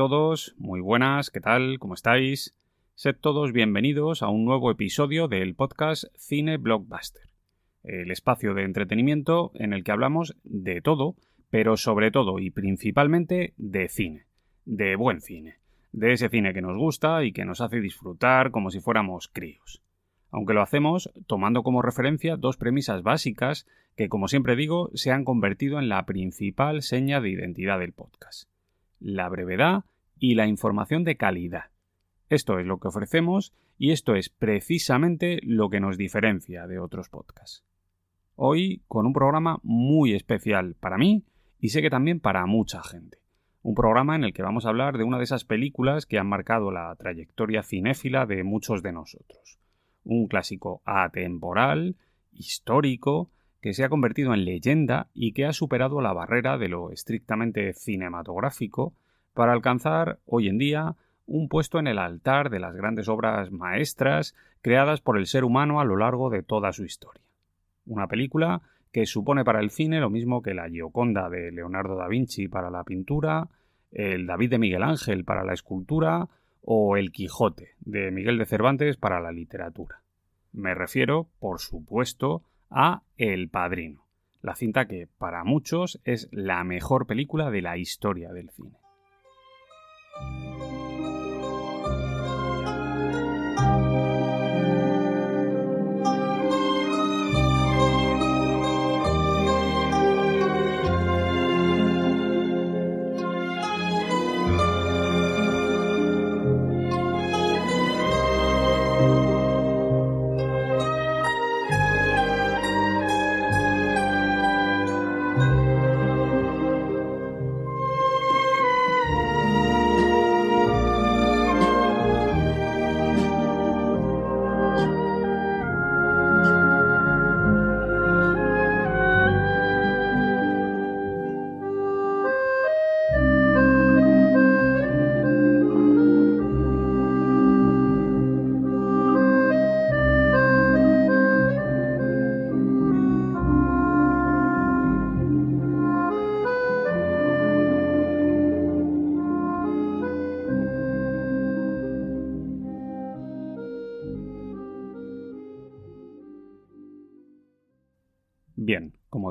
todos, muy buenas, ¿qué tal? ¿Cómo estáis? Sed todos bienvenidos a un nuevo episodio del podcast Cine Blockbuster, el espacio de entretenimiento en el que hablamos de todo, pero sobre todo y principalmente de cine, de buen cine, de ese cine que nos gusta y que nos hace disfrutar como si fuéramos críos. Aunque lo hacemos tomando como referencia dos premisas básicas que, como siempre digo, se han convertido en la principal seña de identidad del podcast la brevedad y la información de calidad. Esto es lo que ofrecemos y esto es precisamente lo que nos diferencia de otros podcasts. Hoy con un programa muy especial para mí y sé que también para mucha gente. Un programa en el que vamos a hablar de una de esas películas que han marcado la trayectoria cinéfila de muchos de nosotros. Un clásico atemporal, histórico, que se ha convertido en leyenda y que ha superado la barrera de lo estrictamente cinematográfico para alcanzar hoy en día un puesto en el altar de las grandes obras maestras creadas por el ser humano a lo largo de toda su historia. Una película que supone para el cine lo mismo que la Gioconda de Leonardo da Vinci para la pintura, el David de Miguel Ángel para la escultura o el Quijote de Miguel de Cervantes para la literatura. Me refiero, por supuesto, a El Padrino, la cinta que para muchos es la mejor película de la historia del cine. Música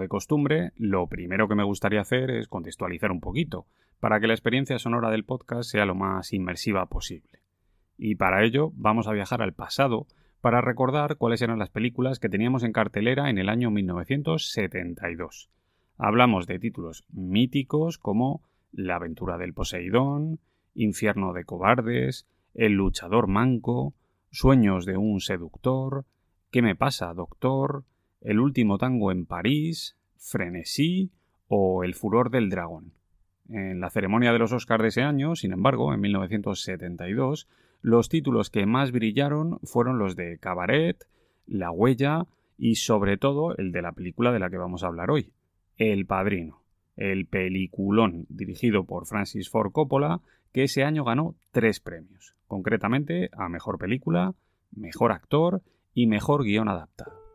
costumbre, lo primero que me gustaría hacer es contextualizar un poquito, para que la experiencia sonora del podcast sea lo más inmersiva posible. Y para ello vamos a viajar al pasado para recordar cuáles eran las películas que teníamos en cartelera en el año 1972. Hablamos de títulos míticos como La aventura del Poseidón, Infierno de cobardes, El luchador manco, Sueños de un seductor, ¿Qué me pasa, doctor? El último tango en París, Frenesí o El furor del dragón. En la ceremonia de los Oscars de ese año, sin embargo, en 1972, los títulos que más brillaron fueron los de Cabaret, La huella y sobre todo el de la película de la que vamos a hablar hoy, El Padrino, el peliculón dirigido por Francis Ford Coppola que ese año ganó tres premios, concretamente a Mejor Película, Mejor Actor y Mejor Guión Adaptado.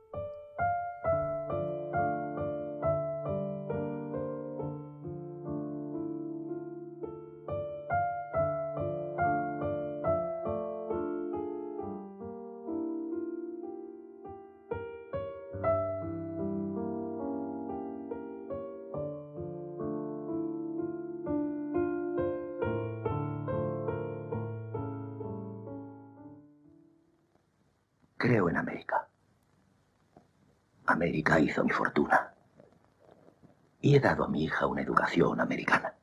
Hizo mi fortuna. Y he dado a mi hija una educación americana.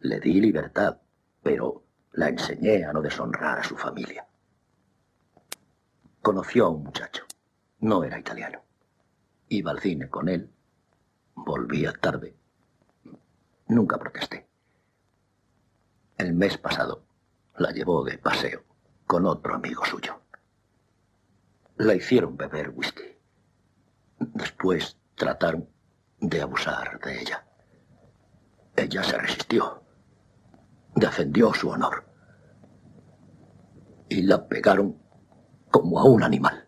Le di libertad, pero la enseñé a no deshonrar a su familia. Conoció a un muchacho. No era italiano. Iba al cine con él. Volvía tarde. Nunca protesté. El mes pasado la llevó de paseo con otro amigo suyo. La hicieron beber whisky. Después trataron de abusar de ella. Ella se resistió. Defendió su honor. Y la pegaron como a un animal.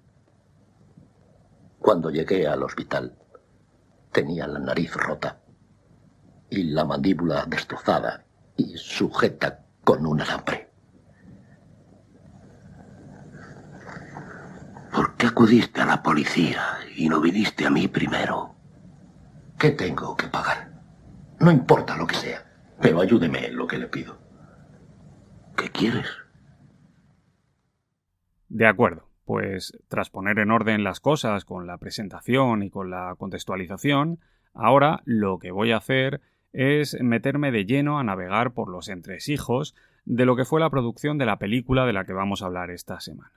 Cuando llegué al hospital, tenía la nariz rota y la mandíbula destrozada y sujeta con un alambre. ¿Por qué acudiste a la policía y no viniste a mí primero? ¿Qué tengo que pagar? No importa lo que sea, pero ayúdeme en lo que le pido. ¿Qué quieres? De acuerdo, pues tras poner en orden las cosas con la presentación y con la contextualización, ahora lo que voy a hacer es meterme de lleno a navegar por los entresijos de lo que fue la producción de la película de la que vamos a hablar esta semana.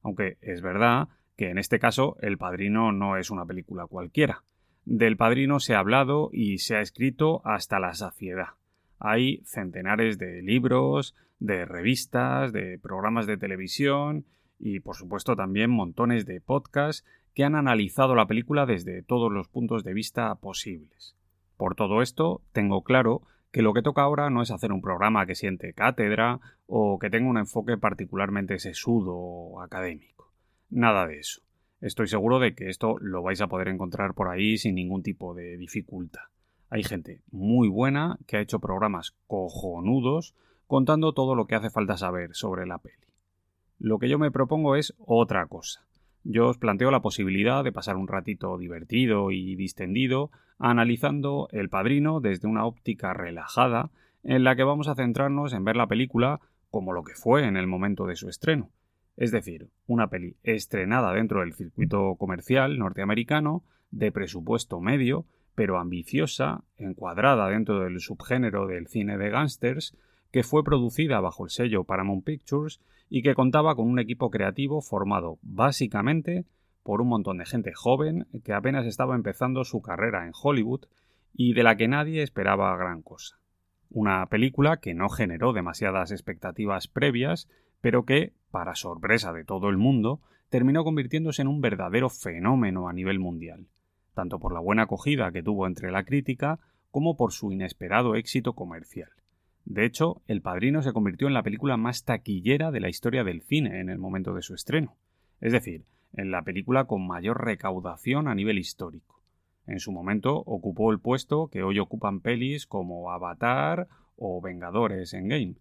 Aunque es verdad que en este caso El Padrino no es una película cualquiera. Del Padrino se ha hablado y se ha escrito hasta la saciedad. Hay centenares de libros, de revistas, de programas de televisión y por supuesto también montones de podcasts que han analizado la película desde todos los puntos de vista posibles. Por todo esto, tengo claro que lo que toca ahora no es hacer un programa que siente cátedra o que tenga un enfoque particularmente sesudo o académico. Nada de eso. Estoy seguro de que esto lo vais a poder encontrar por ahí sin ningún tipo de dificultad. Hay gente muy buena que ha hecho programas cojonudos contando todo lo que hace falta saber sobre la peli. Lo que yo me propongo es otra cosa. Yo os planteo la posibilidad de pasar un ratito divertido y distendido analizando El Padrino desde una óptica relajada en la que vamos a centrarnos en ver la película como lo que fue en el momento de su estreno. Es decir, una peli estrenada dentro del circuito comercial norteamericano, de presupuesto medio, pero ambiciosa, encuadrada dentro del subgénero del cine de gángsters, que fue producida bajo el sello Paramount Pictures y que contaba con un equipo creativo formado básicamente por un montón de gente joven que apenas estaba empezando su carrera en Hollywood y de la que nadie esperaba gran cosa. Una película que no generó demasiadas expectativas previas, pero que, para sorpresa de todo el mundo, terminó convirtiéndose en un verdadero fenómeno a nivel mundial, tanto por la buena acogida que tuvo entre la crítica como por su inesperado éxito comercial. De hecho, El Padrino se convirtió en la película más taquillera de la historia del cine en el momento de su estreno, es decir, en la película con mayor recaudación a nivel histórico. En su momento ocupó el puesto que hoy ocupan pelis como Avatar o Vengadores en Game.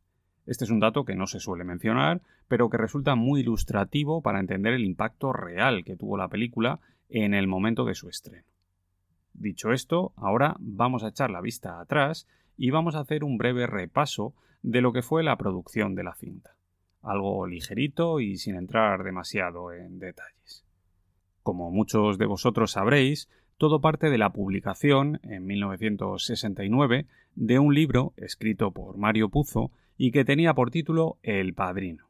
Este es un dato que no se suele mencionar, pero que resulta muy ilustrativo para entender el impacto real que tuvo la película en el momento de su estreno. Dicho esto, ahora vamos a echar la vista atrás y vamos a hacer un breve repaso de lo que fue la producción de la cinta. Algo ligerito y sin entrar demasiado en detalles. Como muchos de vosotros sabréis, todo parte de la publicación, en 1969, de un libro escrito por Mario Puzo y que tenía por título El Padrino,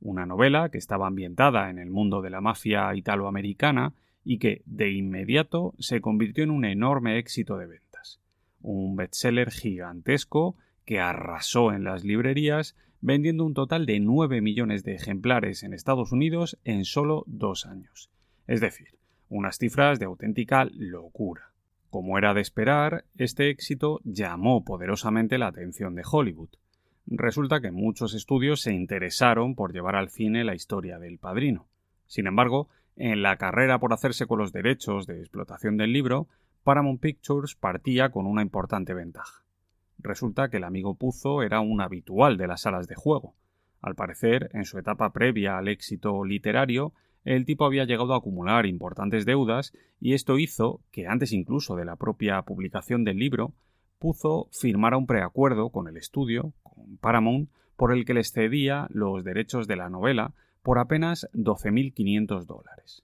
una novela que estaba ambientada en el mundo de la mafia italoamericana y que de inmediato se convirtió en un enorme éxito de venta un bestseller gigantesco que arrasó en las librerías, vendiendo un total de 9 millones de ejemplares en Estados Unidos en solo dos años. Es decir, unas cifras de auténtica locura. Como era de esperar, este éxito llamó poderosamente la atención de Hollywood. Resulta que muchos estudios se interesaron por llevar al cine la historia del padrino. Sin embargo, en la carrera por hacerse con los derechos de explotación del libro, Paramount Pictures partía con una importante ventaja. Resulta que el amigo Puzo era un habitual de las salas de juego. Al parecer, en su etapa previa al éxito literario, el tipo había llegado a acumular importantes deudas y esto hizo que antes incluso de la propia publicación del libro, Puzo firmara un preacuerdo con el estudio, Paramount, por el que les cedía los derechos de la novela por apenas 12.500 dólares.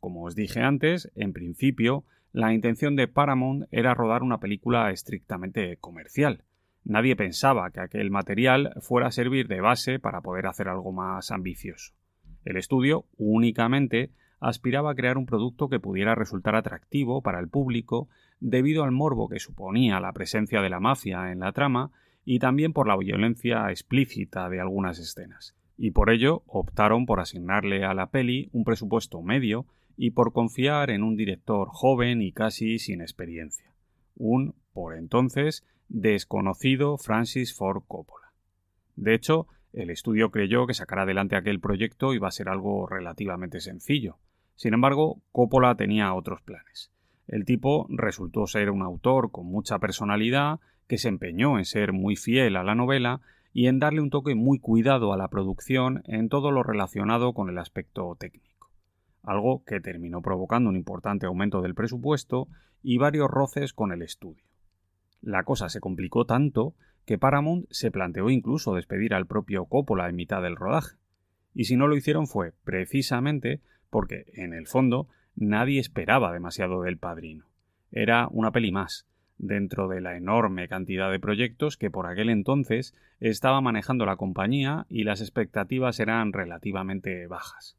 Como os dije antes, en principio, la intención de Paramount era rodar una película estrictamente comercial. Nadie pensaba que aquel material fuera a servir de base para poder hacer algo más ambicioso. El estudio únicamente aspiraba a crear un producto que pudiera resultar atractivo para el público debido al morbo que suponía la presencia de la mafia en la trama y también por la violencia explícita de algunas escenas. Y por ello optaron por asignarle a la peli un presupuesto medio y por confiar en un director joven y casi sin experiencia, un, por entonces, desconocido Francis Ford Coppola. De hecho, el estudio creyó que sacar adelante aquel proyecto iba a ser algo relativamente sencillo. Sin embargo, Coppola tenía otros planes. El tipo resultó ser un autor con mucha personalidad, que se empeñó en ser muy fiel a la novela y en darle un toque muy cuidado a la producción en todo lo relacionado con el aspecto técnico, algo que terminó provocando un importante aumento del presupuesto y varios roces con el estudio. La cosa se complicó tanto que Paramount se planteó incluso despedir al propio Coppola en mitad del rodaje. Y si no lo hicieron fue precisamente porque, en el fondo, nadie esperaba demasiado del padrino. Era una peli más, dentro de la enorme cantidad de proyectos que por aquel entonces estaba manejando la compañía y las expectativas eran relativamente bajas.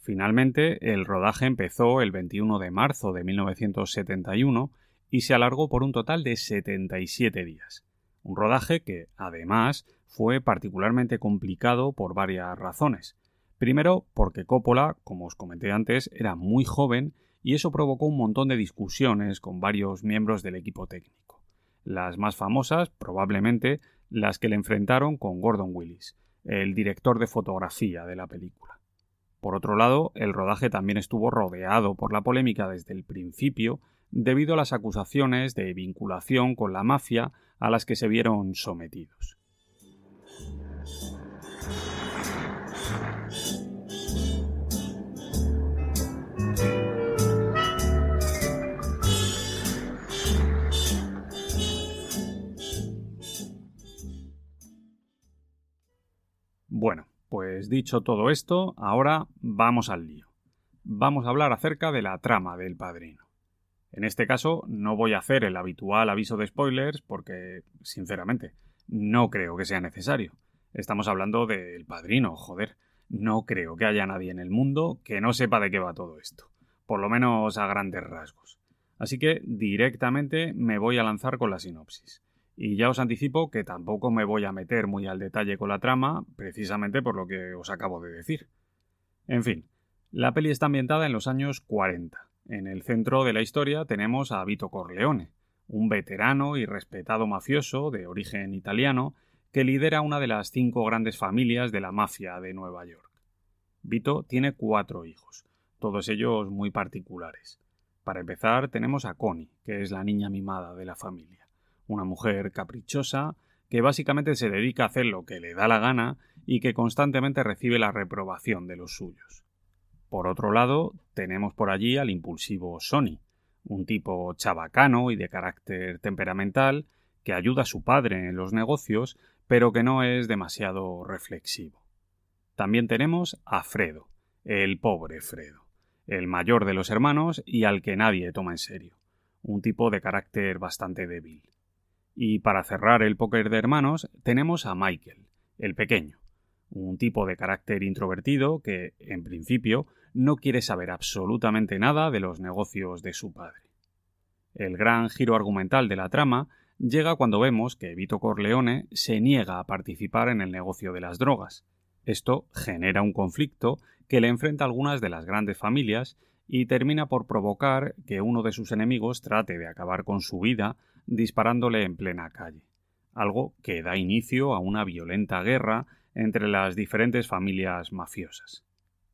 Finalmente, el rodaje empezó el 21 de marzo de 1971 y se alargó por un total de 77 días. Un rodaje que, además, fue particularmente complicado por varias razones. Primero, porque Coppola, como os comenté antes, era muy joven y eso provocó un montón de discusiones con varios miembros del equipo técnico. Las más famosas, probablemente, las que le enfrentaron con Gordon Willis, el director de fotografía de la película. Por otro lado, el rodaje también estuvo rodeado por la polémica desde el principio debido a las acusaciones de vinculación con la mafia a las que se vieron sometidos. Bueno, pues dicho todo esto, ahora vamos al lío. Vamos a hablar acerca de la trama del padrino. En este caso no voy a hacer el habitual aviso de spoilers porque, sinceramente, no creo que sea necesario. Estamos hablando del padrino, joder. No creo que haya nadie en el mundo que no sepa de qué va todo esto, por lo menos a grandes rasgos. Así que directamente me voy a lanzar con la sinopsis. Y ya os anticipo que tampoco me voy a meter muy al detalle con la trama, precisamente por lo que os acabo de decir. En fin, la peli está ambientada en los años 40. En el centro de la historia tenemos a Vito Corleone, un veterano y respetado mafioso de origen italiano que lidera una de las cinco grandes familias de la mafia de Nueva York. Vito tiene cuatro hijos, todos ellos muy particulares. Para empezar tenemos a Connie, que es la niña mimada de la familia una mujer caprichosa que básicamente se dedica a hacer lo que le da la gana y que constantemente recibe la reprobación de los suyos. Por otro lado, tenemos por allí al impulsivo Sonny, un tipo chabacano y de carácter temperamental que ayuda a su padre en los negocios, pero que no es demasiado reflexivo. También tenemos a Fredo, el pobre Fredo, el mayor de los hermanos y al que nadie toma en serio, un tipo de carácter bastante débil. Y para cerrar el póker de hermanos tenemos a Michael, el pequeño, un tipo de carácter introvertido que, en principio, no quiere saber absolutamente nada de los negocios de su padre. El gran giro argumental de la trama llega cuando vemos que Vito Corleone se niega a participar en el negocio de las drogas. Esto genera un conflicto que le enfrenta a algunas de las grandes familias y termina por provocar que uno de sus enemigos trate de acabar con su vida disparándole en plena calle, algo que da inicio a una violenta guerra entre las diferentes familias mafiosas.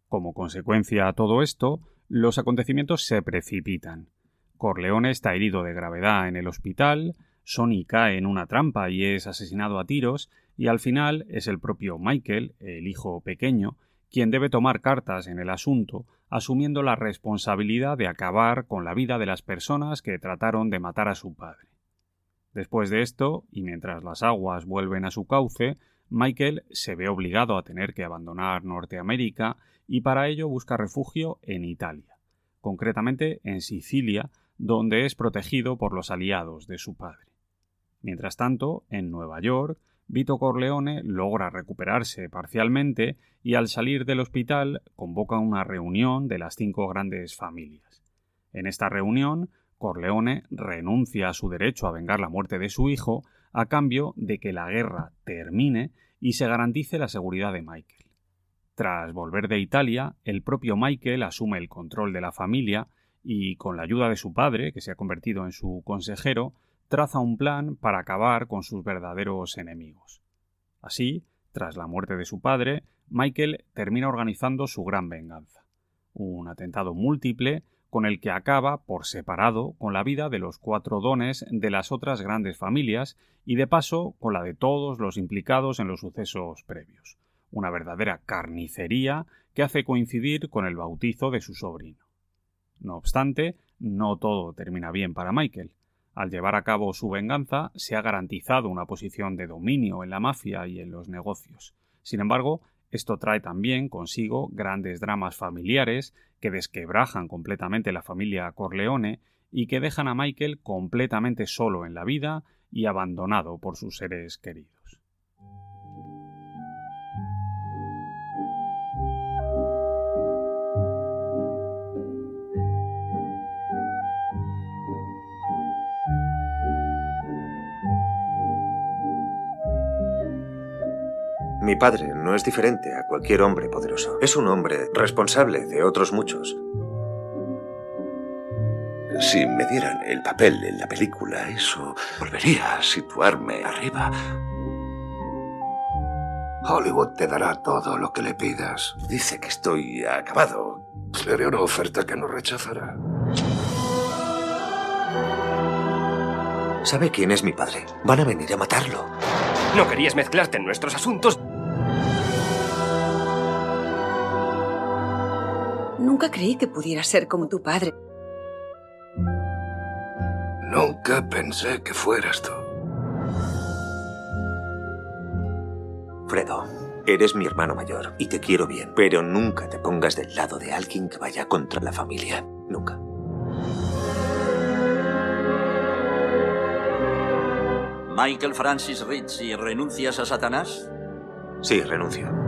Como consecuencia a todo esto, los acontecimientos se precipitan. Corleone está herido de gravedad en el hospital, Sonny cae en una trampa y es asesinado a tiros, y al final es el propio Michael, el hijo pequeño, quien debe tomar cartas en el asunto, asumiendo la responsabilidad de acabar con la vida de las personas que trataron de matar a su padre. Después de esto, y mientras las aguas vuelven a su cauce, Michael se ve obligado a tener que abandonar Norteamérica y para ello busca refugio en Italia, concretamente en Sicilia, donde es protegido por los aliados de su padre. Mientras tanto, en Nueva York, Vito Corleone logra recuperarse parcialmente y al salir del hospital convoca una reunión de las cinco grandes familias. En esta reunión, Corleone renuncia a su derecho a vengar la muerte de su hijo a cambio de que la guerra termine y se garantice la seguridad de Michael. Tras volver de Italia, el propio Michael asume el control de la familia y, con la ayuda de su padre, que se ha convertido en su consejero, traza un plan para acabar con sus verdaderos enemigos. Así, tras la muerte de su padre, Michael termina organizando su gran venganza. Un atentado múltiple con el que acaba por separado con la vida de los cuatro dones de las otras grandes familias y de paso con la de todos los implicados en los sucesos previos. Una verdadera carnicería que hace coincidir con el bautizo de su sobrino. No obstante, no todo termina bien para Michael. Al llevar a cabo su venganza, se ha garantizado una posición de dominio en la mafia y en los negocios. Sin embargo, esto trae también consigo grandes dramas familiares que desquebrajan completamente la familia Corleone y que dejan a Michael completamente solo en la vida y abandonado por sus seres queridos. Mi padre no es diferente a cualquier hombre poderoso. Es un hombre responsable de otros muchos. Si me dieran el papel en la película, eso volvería a situarme arriba. Hollywood te dará todo lo que le pidas. Dice que estoy acabado. Le haré una oferta que no rechazará. ¿Sabe quién es mi padre? Van a venir a matarlo. No querías mezclarte en nuestros asuntos. Nunca creí que pudiera ser como tu padre. Nunca pensé que fueras tú. Fredo, eres mi hermano mayor y te quiero bien, pero nunca te pongas del lado de alguien que vaya contra la familia. Nunca. Michael Francis Ritchie, ¿renuncias a Satanás? Sí, renuncio.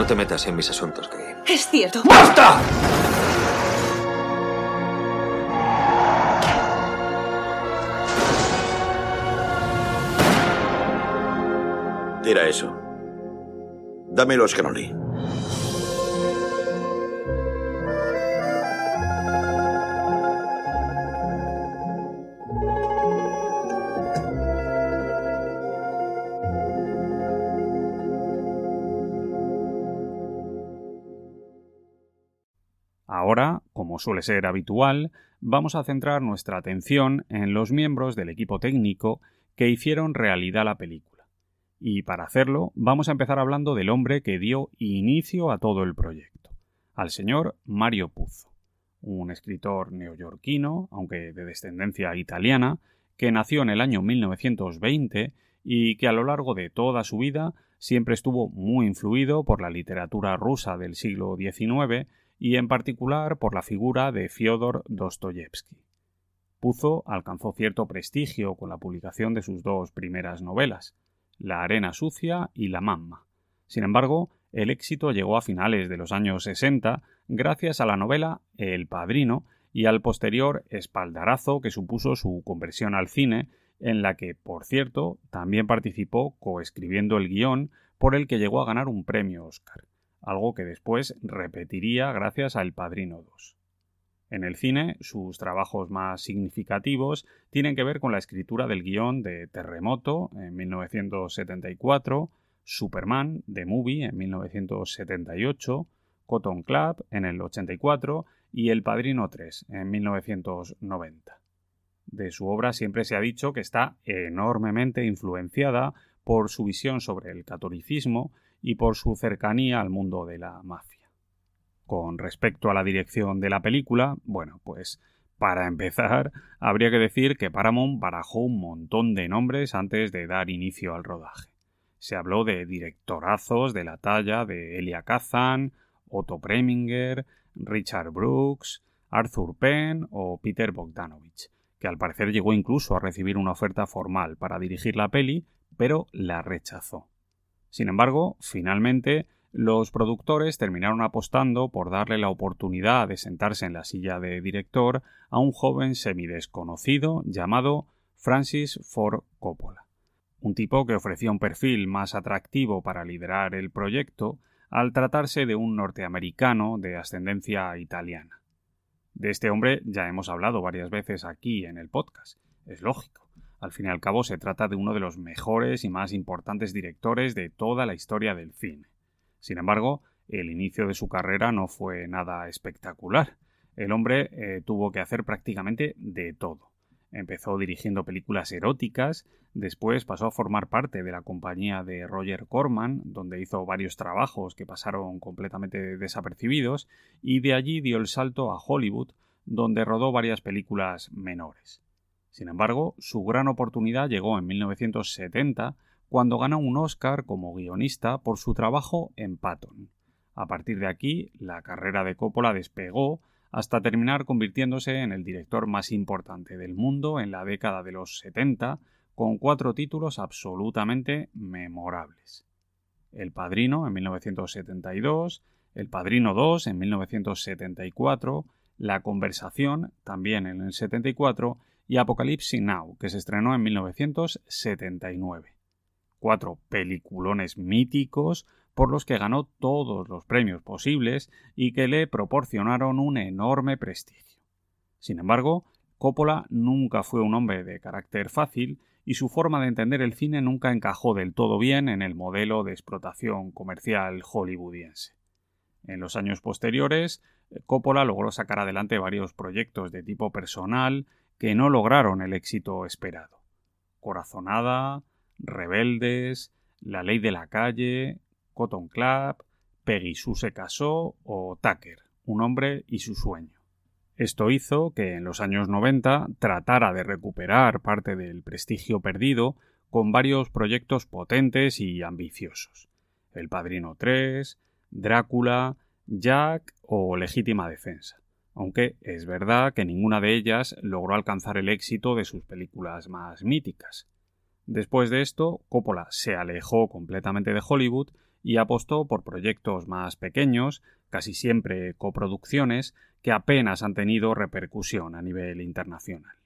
No te metas en mis asuntos, Kay. Es cierto. ¡Basta! Tira eso. Dame los cannoli. Ahora, como suele ser habitual, vamos a centrar nuestra atención en los miembros del equipo técnico que hicieron realidad la película. Y para hacerlo, vamos a empezar hablando del hombre que dio inicio a todo el proyecto, al señor Mario Puzo, un escritor neoyorquino, aunque de descendencia italiana, que nació en el año 1920 y que a lo largo de toda su vida siempre estuvo muy influido por la literatura rusa del siglo XIX y en particular por la figura de Fyodor Dostoyevsky. Puzo alcanzó cierto prestigio con la publicación de sus dos primeras novelas, La arena sucia y La mamma. Sin embargo, el éxito llegó a finales de los años 60 gracias a la novela El Padrino y al posterior espaldarazo que supuso su conversión al cine, en la que, por cierto, también participó coescribiendo el guion por el que llegó a ganar un premio Oscar algo que después repetiría gracias a El Padrino 2. En el cine, sus trabajos más significativos tienen que ver con la escritura del guion de Terremoto en 1974, Superman de Movie en 1978, Cotton Club en el 84 y El Padrino 3 en 1990. De su obra siempre se ha dicho que está enormemente influenciada por su visión sobre el catolicismo y por su cercanía al mundo de la mafia. Con respecto a la dirección de la película, bueno, pues Para empezar, habría que decir que Paramount barajó un montón de nombres antes de dar inicio al rodaje. Se habló de directorazos de la talla de Elia Kazan, Otto Preminger, Richard Brooks, Arthur Penn o Peter Bogdanovich, que al parecer llegó incluso a recibir una oferta formal para dirigir la peli, pero la rechazó. Sin embargo, finalmente los productores terminaron apostando por darle la oportunidad de sentarse en la silla de director a un joven semidesconocido llamado Francis Ford Coppola, un tipo que ofrecía un perfil más atractivo para liderar el proyecto al tratarse de un norteamericano de ascendencia italiana. De este hombre ya hemos hablado varias veces aquí en el podcast. Es lógico. Al fin y al cabo se trata de uno de los mejores y más importantes directores de toda la historia del cine. Sin embargo, el inicio de su carrera no fue nada espectacular. El hombre eh, tuvo que hacer prácticamente de todo. Empezó dirigiendo películas eróticas, después pasó a formar parte de la compañía de Roger Corman, donde hizo varios trabajos que pasaron completamente desapercibidos, y de allí dio el salto a Hollywood, donde rodó varias películas menores. Sin embargo, su gran oportunidad llegó en 1970 cuando ganó un Oscar como guionista por su trabajo en Patton. A partir de aquí, la carrera de Coppola despegó hasta terminar convirtiéndose en el director más importante del mundo en la década de los 70, con cuatro títulos absolutamente memorables. El Padrino en 1972, El Padrino 2 en 1974, La Conversación también en el 74 y Apocalipsis Now, que se estrenó en 1979 cuatro peliculones míticos por los que ganó todos los premios posibles y que le proporcionaron un enorme prestigio. Sin embargo, Coppola nunca fue un hombre de carácter fácil y su forma de entender el cine nunca encajó del todo bien en el modelo de explotación comercial hollywoodiense. En los años posteriores, Coppola logró sacar adelante varios proyectos de tipo personal que no lograron el éxito esperado. Corazonada, Rebeldes, La Ley de la Calle, Cotton Club, Peggy Sue se casó o Tucker, un hombre y su sueño. Esto hizo que en los años 90 tratara de recuperar parte del prestigio perdido con varios proyectos potentes y ambiciosos. El Padrino 3, Drácula, Jack o Legítima Defensa, aunque es verdad que ninguna de ellas logró alcanzar el éxito de sus películas más míticas. Después de esto, Coppola se alejó completamente de Hollywood y apostó por proyectos más pequeños, casi siempre coproducciones, que apenas han tenido repercusión a nivel internacional.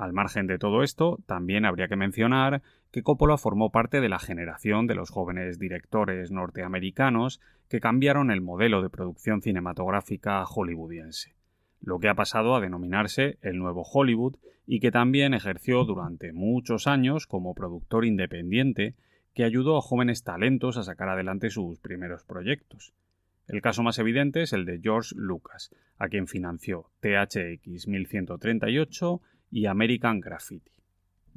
Al margen de todo esto, también habría que mencionar que Coppola formó parte de la generación de los jóvenes directores norteamericanos que cambiaron el modelo de producción cinematográfica hollywoodiense lo que ha pasado a denominarse el Nuevo Hollywood y que también ejerció durante muchos años como productor independiente que ayudó a jóvenes talentos a sacar adelante sus primeros proyectos. El caso más evidente es el de George Lucas, a quien financió THX 1138 y American Graffiti.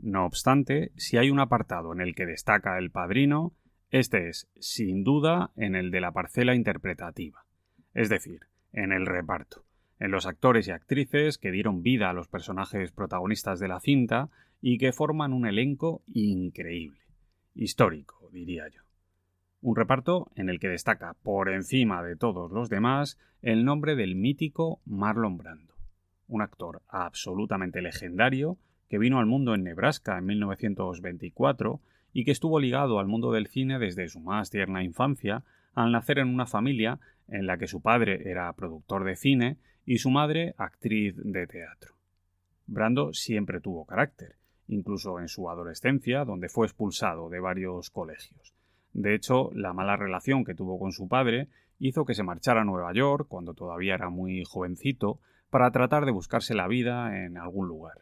No obstante, si hay un apartado en el que destaca el padrino, este es, sin duda, en el de la parcela interpretativa, es decir, en el reparto en los actores y actrices que dieron vida a los personajes protagonistas de la cinta y que forman un elenco increíble, histórico, diría yo. Un reparto en el que destaca por encima de todos los demás el nombre del mítico Marlon Brando, un actor absolutamente legendario que vino al mundo en Nebraska en 1924 y que estuvo ligado al mundo del cine desde su más tierna infancia al nacer en una familia en la que su padre era productor de cine y su madre actriz de teatro. Brando siempre tuvo carácter, incluso en su adolescencia, donde fue expulsado de varios colegios. De hecho, la mala relación que tuvo con su padre hizo que se marchara a Nueva York, cuando todavía era muy jovencito, para tratar de buscarse la vida en algún lugar.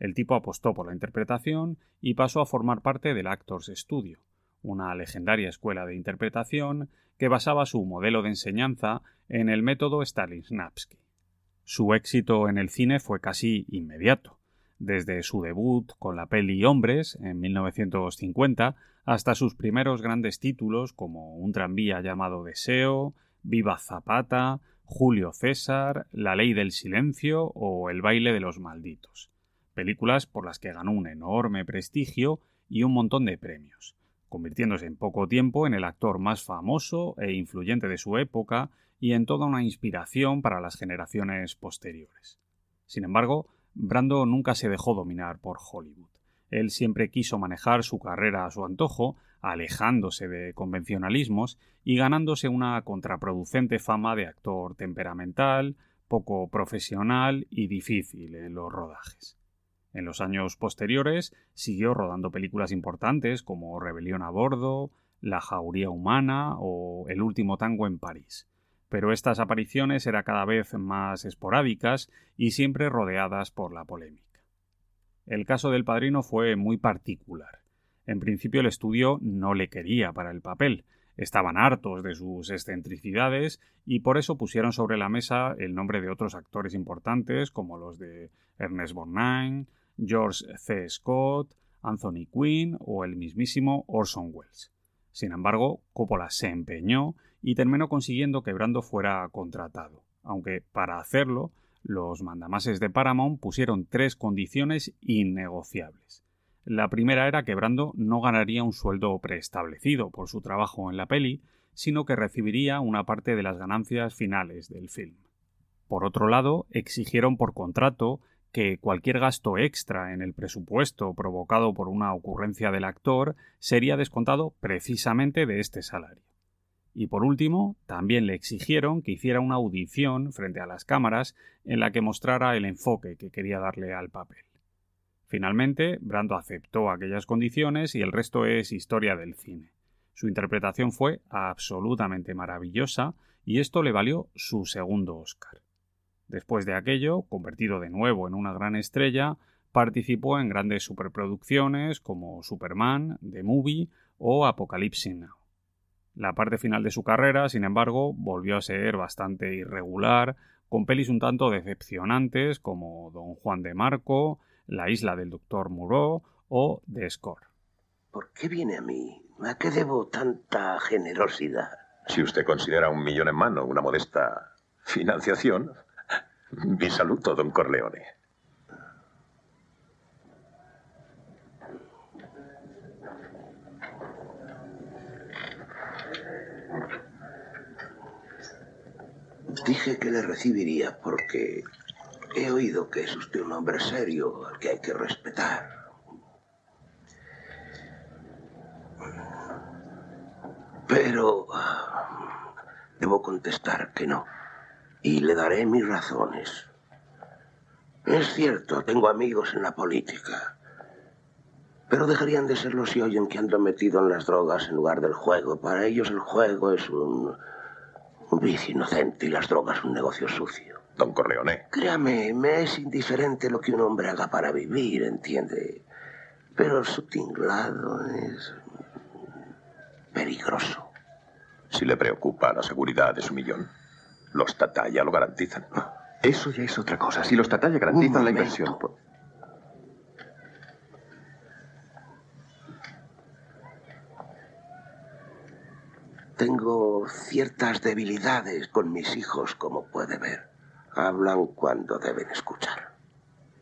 El tipo apostó por la interpretación y pasó a formar parte del Actors Studio, una legendaria escuela de interpretación que basaba su modelo de enseñanza en el método Stanislavski. Su éxito en el cine fue casi inmediato, desde su debut con la peli Hombres en 1950 hasta sus primeros grandes títulos como Un tranvía llamado Deseo, Viva Zapata, Julio César, La ley del silencio o El baile de los malditos, películas por las que ganó un enorme prestigio y un montón de premios, convirtiéndose en poco tiempo en el actor más famoso e influyente de su época y en toda una inspiración para las generaciones posteriores. Sin embargo, Brando nunca se dejó dominar por Hollywood. Él siempre quiso manejar su carrera a su antojo, alejándose de convencionalismos y ganándose una contraproducente fama de actor temperamental, poco profesional y difícil en los rodajes. En los años posteriores siguió rodando películas importantes como Rebelión a bordo, La jauría humana o El último tango en París. Pero estas apariciones eran cada vez más esporádicas y siempre rodeadas por la polémica. El caso del padrino fue muy particular. En principio el estudio no le quería para el papel, estaban hartos de sus excentricidades y por eso pusieron sobre la mesa el nombre de otros actores importantes como los de Ernest Borgnine, George C. Scott, Anthony Quinn o el mismísimo Orson Welles. Sin embargo, Coppola se empeñó y terminó consiguiendo que Brando fuera contratado, aunque para hacerlo los mandamases de Paramount pusieron tres condiciones innegociables. La primera era que Brando no ganaría un sueldo preestablecido por su trabajo en la peli, sino que recibiría una parte de las ganancias finales del film. Por otro lado, exigieron por contrato que cualquier gasto extra en el presupuesto provocado por una ocurrencia del actor sería descontado precisamente de este salario. Y por último, también le exigieron que hiciera una audición frente a las cámaras en la que mostrara el enfoque que quería darle al papel. Finalmente, Brando aceptó aquellas condiciones y el resto es historia del cine. Su interpretación fue absolutamente maravillosa y esto le valió su segundo Oscar. Después de aquello, convertido de nuevo en una gran estrella, participó en grandes superproducciones como Superman, The Movie o Apocalypse Now. La parte final de su carrera, sin embargo, volvió a ser bastante irregular, con pelis un tanto decepcionantes como Don Juan de Marco, La isla del Doctor Moreau o The Score. ¿Por qué viene a mí? ¿A qué debo tanta generosidad? Si usted considera un millón en mano una modesta financiación, mi saludo, don Corleone. Dije que le recibiría porque he oído que es usted un hombre serio al que hay que respetar. Pero ah, debo contestar que no y le daré mis razones. Es cierto, tengo amigos en la política, pero dejarían de serlo si oyen que ando metido en las drogas en lugar del juego. Para ellos el juego es un, un vicio inocente y las drogas un negocio sucio. Don Corleone. Créame, me es indiferente lo que un hombre haga para vivir, ¿entiende? Pero su tinglado es peligroso. Si le preocupa la seguridad de su millón. Los Tataya lo garantizan. Eso ya es otra cosa. Si los Tataya garantizan la inversión. Tengo ciertas debilidades con mis hijos, como puede ver. Hablan cuando deben escuchar.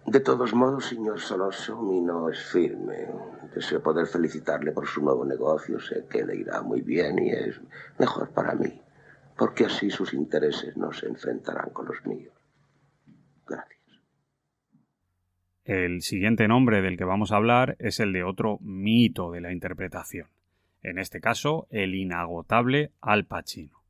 De todos modos, señor Soloso, mi no es firme. Deseo poder felicitarle por su nuevo negocio. Sé que le irá muy bien y es mejor para mí porque así sus intereses no se enfrentarán con los míos. Gracias. El siguiente nombre del que vamos a hablar es el de otro mito de la interpretación. En este caso, el inagotable Al Pacino,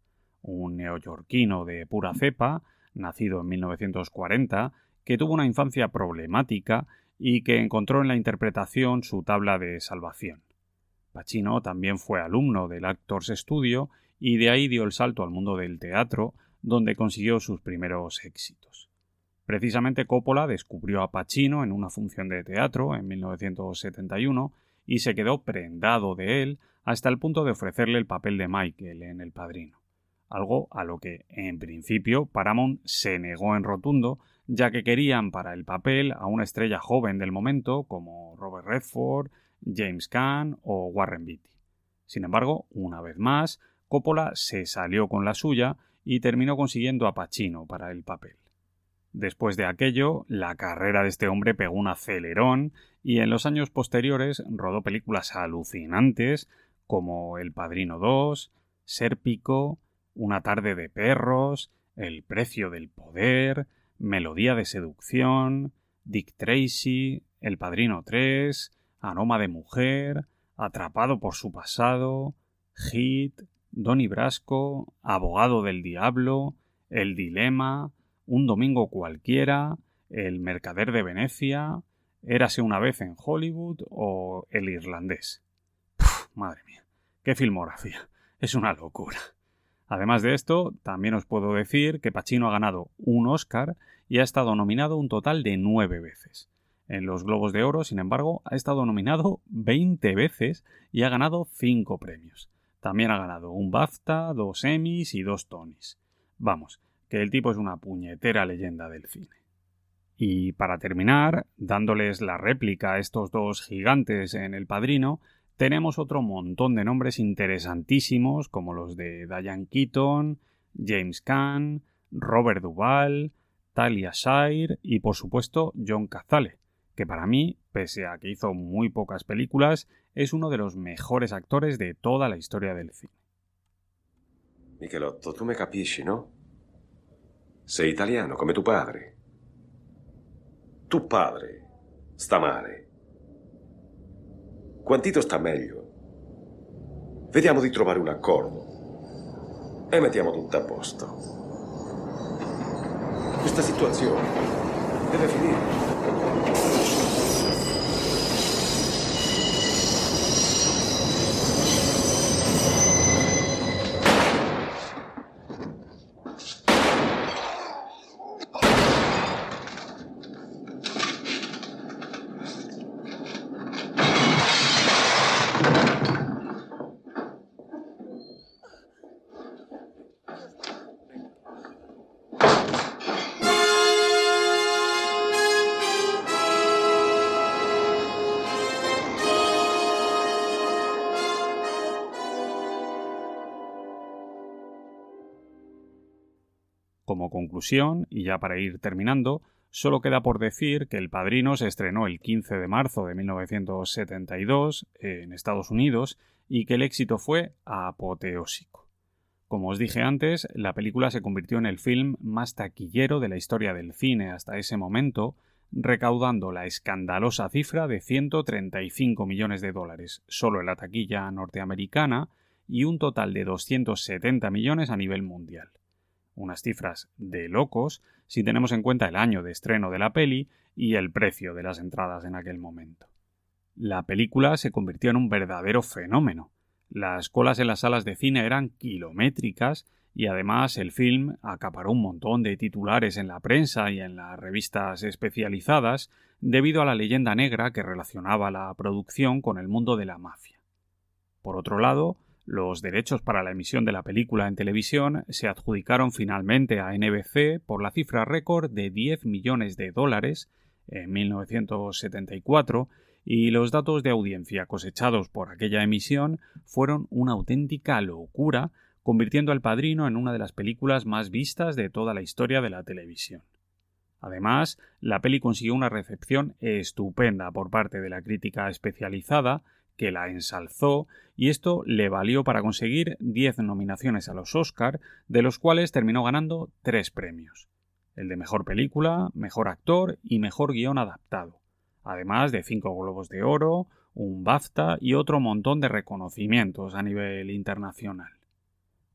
un neoyorquino de pura cepa, nacido en 1940, que tuvo una infancia problemática y que encontró en la interpretación su tabla de salvación. Pacino también fue alumno del Actors Studio y de ahí dio el salto al mundo del teatro, donde consiguió sus primeros éxitos. Precisamente Coppola descubrió a Pacino en una función de teatro en 1971 y se quedó prendado de él hasta el punto de ofrecerle el papel de Michael en El Padrino, algo a lo que, en principio, Paramount se negó en rotundo, ya que querían para el papel a una estrella joven del momento como Robert Redford, James Caan o Warren Beatty. Sin embargo, una vez más, Coppola se salió con la suya y terminó consiguiendo a Pacino para el papel. Después de aquello, la carrera de este hombre pegó un acelerón y en los años posteriores rodó películas alucinantes como El Padrino 2, Sérpico, Una tarde de perros, El precio del poder, Melodía de seducción, Dick Tracy, El Padrino 3, Aroma de mujer, Atrapado por su pasado, Hit, Donny Brasco, Abogado del Diablo, El Dilema, Un Domingo Cualquiera, El Mercader de Venecia, Érase una vez en Hollywood o El Irlandés. madre mía, qué filmografía. Es una locura. Además de esto, también os puedo decir que Pacino ha ganado un Oscar y ha estado nominado un total de nueve veces. En los Globos de Oro, sin embargo, ha estado nominado 20 veces y ha ganado 5 premios. También ha ganado un BAFTA, dos Emmys y dos Tonys. Vamos, que el tipo es una puñetera leyenda del cine. Y para terminar, dándoles la réplica a estos dos gigantes en El Padrino, tenemos otro montón de nombres interesantísimos como los de Diane Keaton, James Caan, Robert Duvall, Talia Shire y por supuesto John Cazale, que para mí, pese a que hizo muy pocas películas, es uno de los mejores actores de toda la historia del cine. Michelotto, tu me capisci, no? Sei italiano come tu padre. Tu padre sta male. Quantito sta meglio. Vediamo di trovare un accordo e mettiamo tutto a posto. Questa situazione deve finire. Y ya para ir terminando, solo queda por decir que El Padrino se estrenó el 15 de marzo de 1972 en Estados Unidos y que el éxito fue apoteósico. Como os dije antes, la película se convirtió en el film más taquillero de la historia del cine hasta ese momento, recaudando la escandalosa cifra de 135 millones de dólares solo en la taquilla norteamericana y un total de 270 millones a nivel mundial unas cifras de locos si tenemos en cuenta el año de estreno de la peli y el precio de las entradas en aquel momento. La película se convirtió en un verdadero fenómeno. Las colas en las salas de cine eran kilométricas y además el film acaparó un montón de titulares en la prensa y en las revistas especializadas debido a la leyenda negra que relacionaba la producción con el mundo de la mafia. Por otro lado, los derechos para la emisión de la película en televisión se adjudicaron finalmente a NBC por la cifra récord de 10 millones de dólares en 1974 y los datos de audiencia cosechados por aquella emisión fueron una auténtica locura, convirtiendo al Padrino en una de las películas más vistas de toda la historia de la televisión. Además, la peli consiguió una recepción estupenda por parte de la crítica especializada, que la ensalzó y esto le valió para conseguir 10 nominaciones a los Oscar, de los cuales terminó ganando tres premios. El de Mejor Película, Mejor Actor y Mejor Guión Adaptado, además de cinco Globos de Oro, un BAFTA y otro montón de reconocimientos a nivel internacional.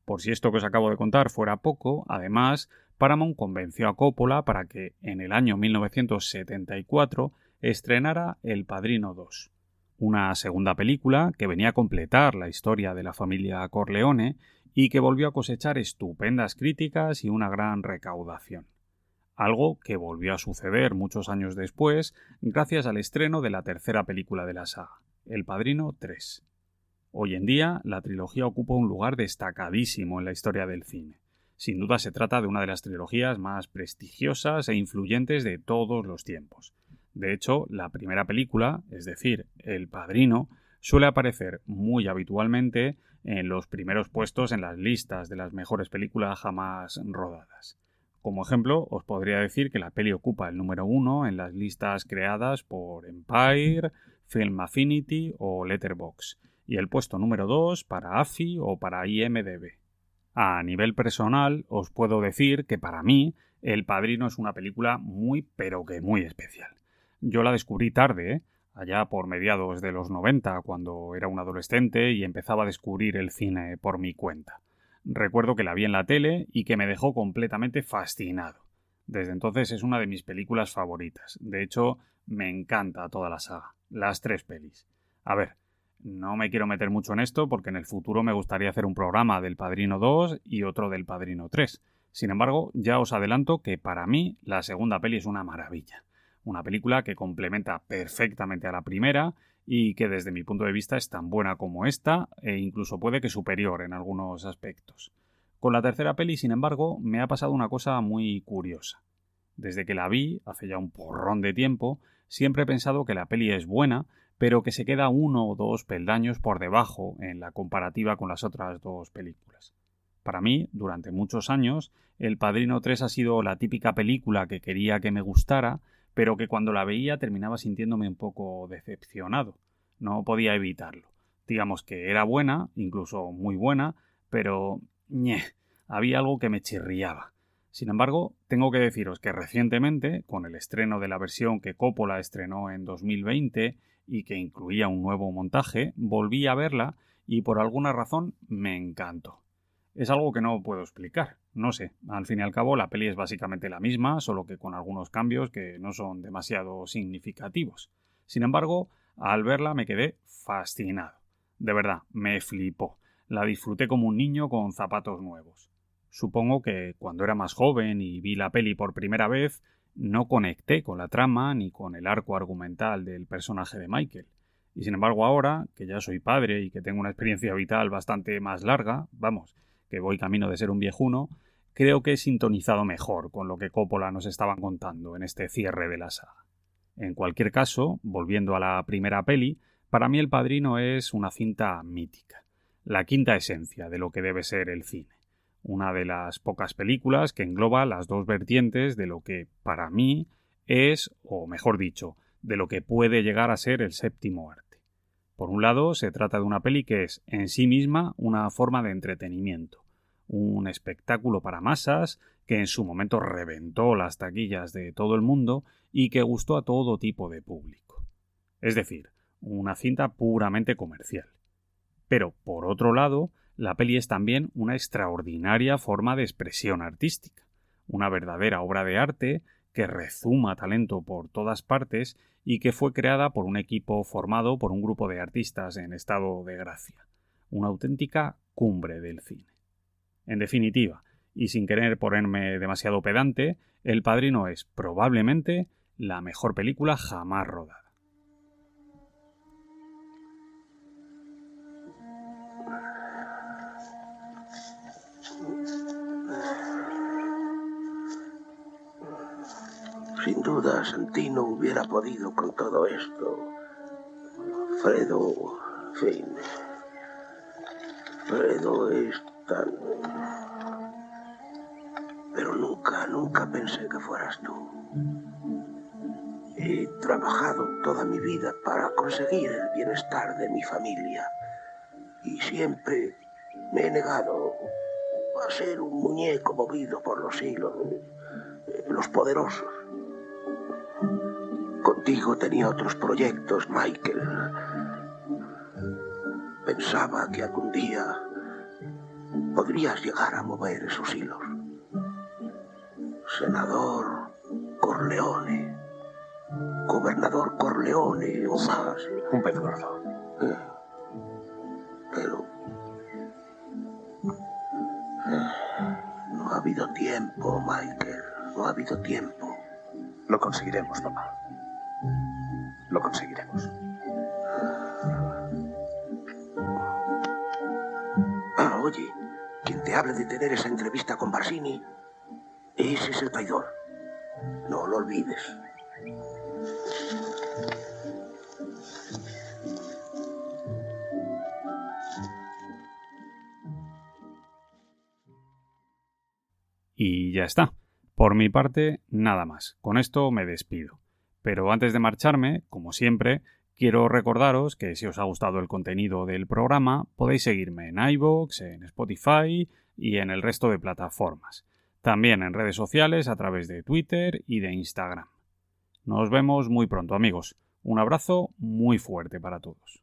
Por si esto que os acabo de contar fuera poco, además, Paramount convenció a Coppola para que en el año 1974 estrenara El Padrino 2 una segunda película que venía a completar la historia de la familia Corleone y que volvió a cosechar estupendas críticas y una gran recaudación. Algo que volvió a suceder muchos años después gracias al estreno de la tercera película de la saga, El Padrino 3. Hoy en día, la trilogía ocupa un lugar destacadísimo en la historia del cine. Sin duda se trata de una de las trilogías más prestigiosas e influyentes de todos los tiempos. De hecho, la primera película, es decir, El Padrino, suele aparecer muy habitualmente en los primeros puestos en las listas de las mejores películas jamás rodadas. Como ejemplo, os podría decir que la peli ocupa el número uno en las listas creadas por Empire, Film Affinity o Letterboxd, y el puesto número 2 para AFI o para IMDB. A nivel personal, os puedo decir que para mí El Padrino es una película muy pero que muy especial. Yo la descubrí tarde, ¿eh? allá por mediados de los 90, cuando era un adolescente y empezaba a descubrir el cine por mi cuenta. Recuerdo que la vi en la tele y que me dejó completamente fascinado. Desde entonces es una de mis películas favoritas. De hecho, me encanta toda la saga, las tres pelis. A ver, no me quiero meter mucho en esto porque en el futuro me gustaría hacer un programa del Padrino 2 y otro del Padrino 3. Sin embargo, ya os adelanto que para mí la segunda peli es una maravilla. Una película que complementa perfectamente a la primera y que desde mi punto de vista es tan buena como esta e incluso puede que superior en algunos aspectos. Con la tercera peli, sin embargo, me ha pasado una cosa muy curiosa. Desde que la vi, hace ya un porrón de tiempo, siempre he pensado que la peli es buena, pero que se queda uno o dos peldaños por debajo en la comparativa con las otras dos películas. Para mí, durante muchos años, El Padrino 3 ha sido la típica película que quería que me gustara, pero que cuando la veía terminaba sintiéndome un poco decepcionado. No podía evitarlo. Digamos que era buena, incluso muy buena, pero ñe, había algo que me chirriaba. Sin embargo, tengo que deciros que recientemente, con el estreno de la versión que Coppola estrenó en 2020 y que incluía un nuevo montaje, volví a verla y por alguna razón me encantó. Es algo que no puedo explicar. No sé, al fin y al cabo la peli es básicamente la misma, solo que con algunos cambios que no son demasiado significativos. Sin embargo, al verla me quedé fascinado. De verdad, me flipó. La disfruté como un niño con zapatos nuevos. Supongo que cuando era más joven y vi la peli por primera vez, no conecté con la trama ni con el arco argumental del personaje de Michael. Y sin embargo ahora, que ya soy padre y que tengo una experiencia vital bastante más larga, vamos, que voy camino de ser un viejuno, creo que he sintonizado mejor con lo que Coppola nos estaba contando en este cierre de la saga. En cualquier caso, volviendo a la primera peli, para mí El Padrino es una cinta mítica, la quinta esencia de lo que debe ser el cine, una de las pocas películas que engloba las dos vertientes de lo que, para mí, es, o mejor dicho, de lo que puede llegar a ser el séptimo arte. Por un lado, se trata de una peli que es en sí misma una forma de entretenimiento, un espectáculo para masas que en su momento reventó las taquillas de todo el mundo y que gustó a todo tipo de público. Es decir, una cinta puramente comercial. Pero, por otro lado, la peli es también una extraordinaria forma de expresión artística, una verdadera obra de arte que rezuma talento por todas partes y que fue creada por un equipo formado por un grupo de artistas en estado de gracia, una auténtica cumbre del cine. En definitiva, y sin querer ponerme demasiado pedante, El Padrino es probablemente la mejor película jamás rodada. Sin duda, Santino hubiera podido con todo esto. Fredo, fin. Fredo es Pero nunca, nunca pensé que fueras tú. He trabajado toda mi vida para conseguir el bienestar de mi familia. Y siempre me he negado a ser un muñeco movido por los hilos, los poderosos. Contigo tenía otros proyectos, Michael. Pensaba que algún día podrías llegar a mover esos hilos. Senador Corleone, gobernador Corleone o más. Un pez gordo. Eh, pero eh, no ha habido tiempo, Michael. No ha habido tiempo. Lo conseguiremos, papá. Lo conseguiremos. No lo olvides. Y ya está. Por mi parte, nada más. Con esto me despido. Pero antes de marcharme, como siempre, quiero recordaros que si os ha gustado el contenido del programa, podéis seguirme en iVoox, en Spotify y en el resto de plataformas. También en redes sociales a través de Twitter y de Instagram. Nos vemos muy pronto amigos. Un abrazo muy fuerte para todos.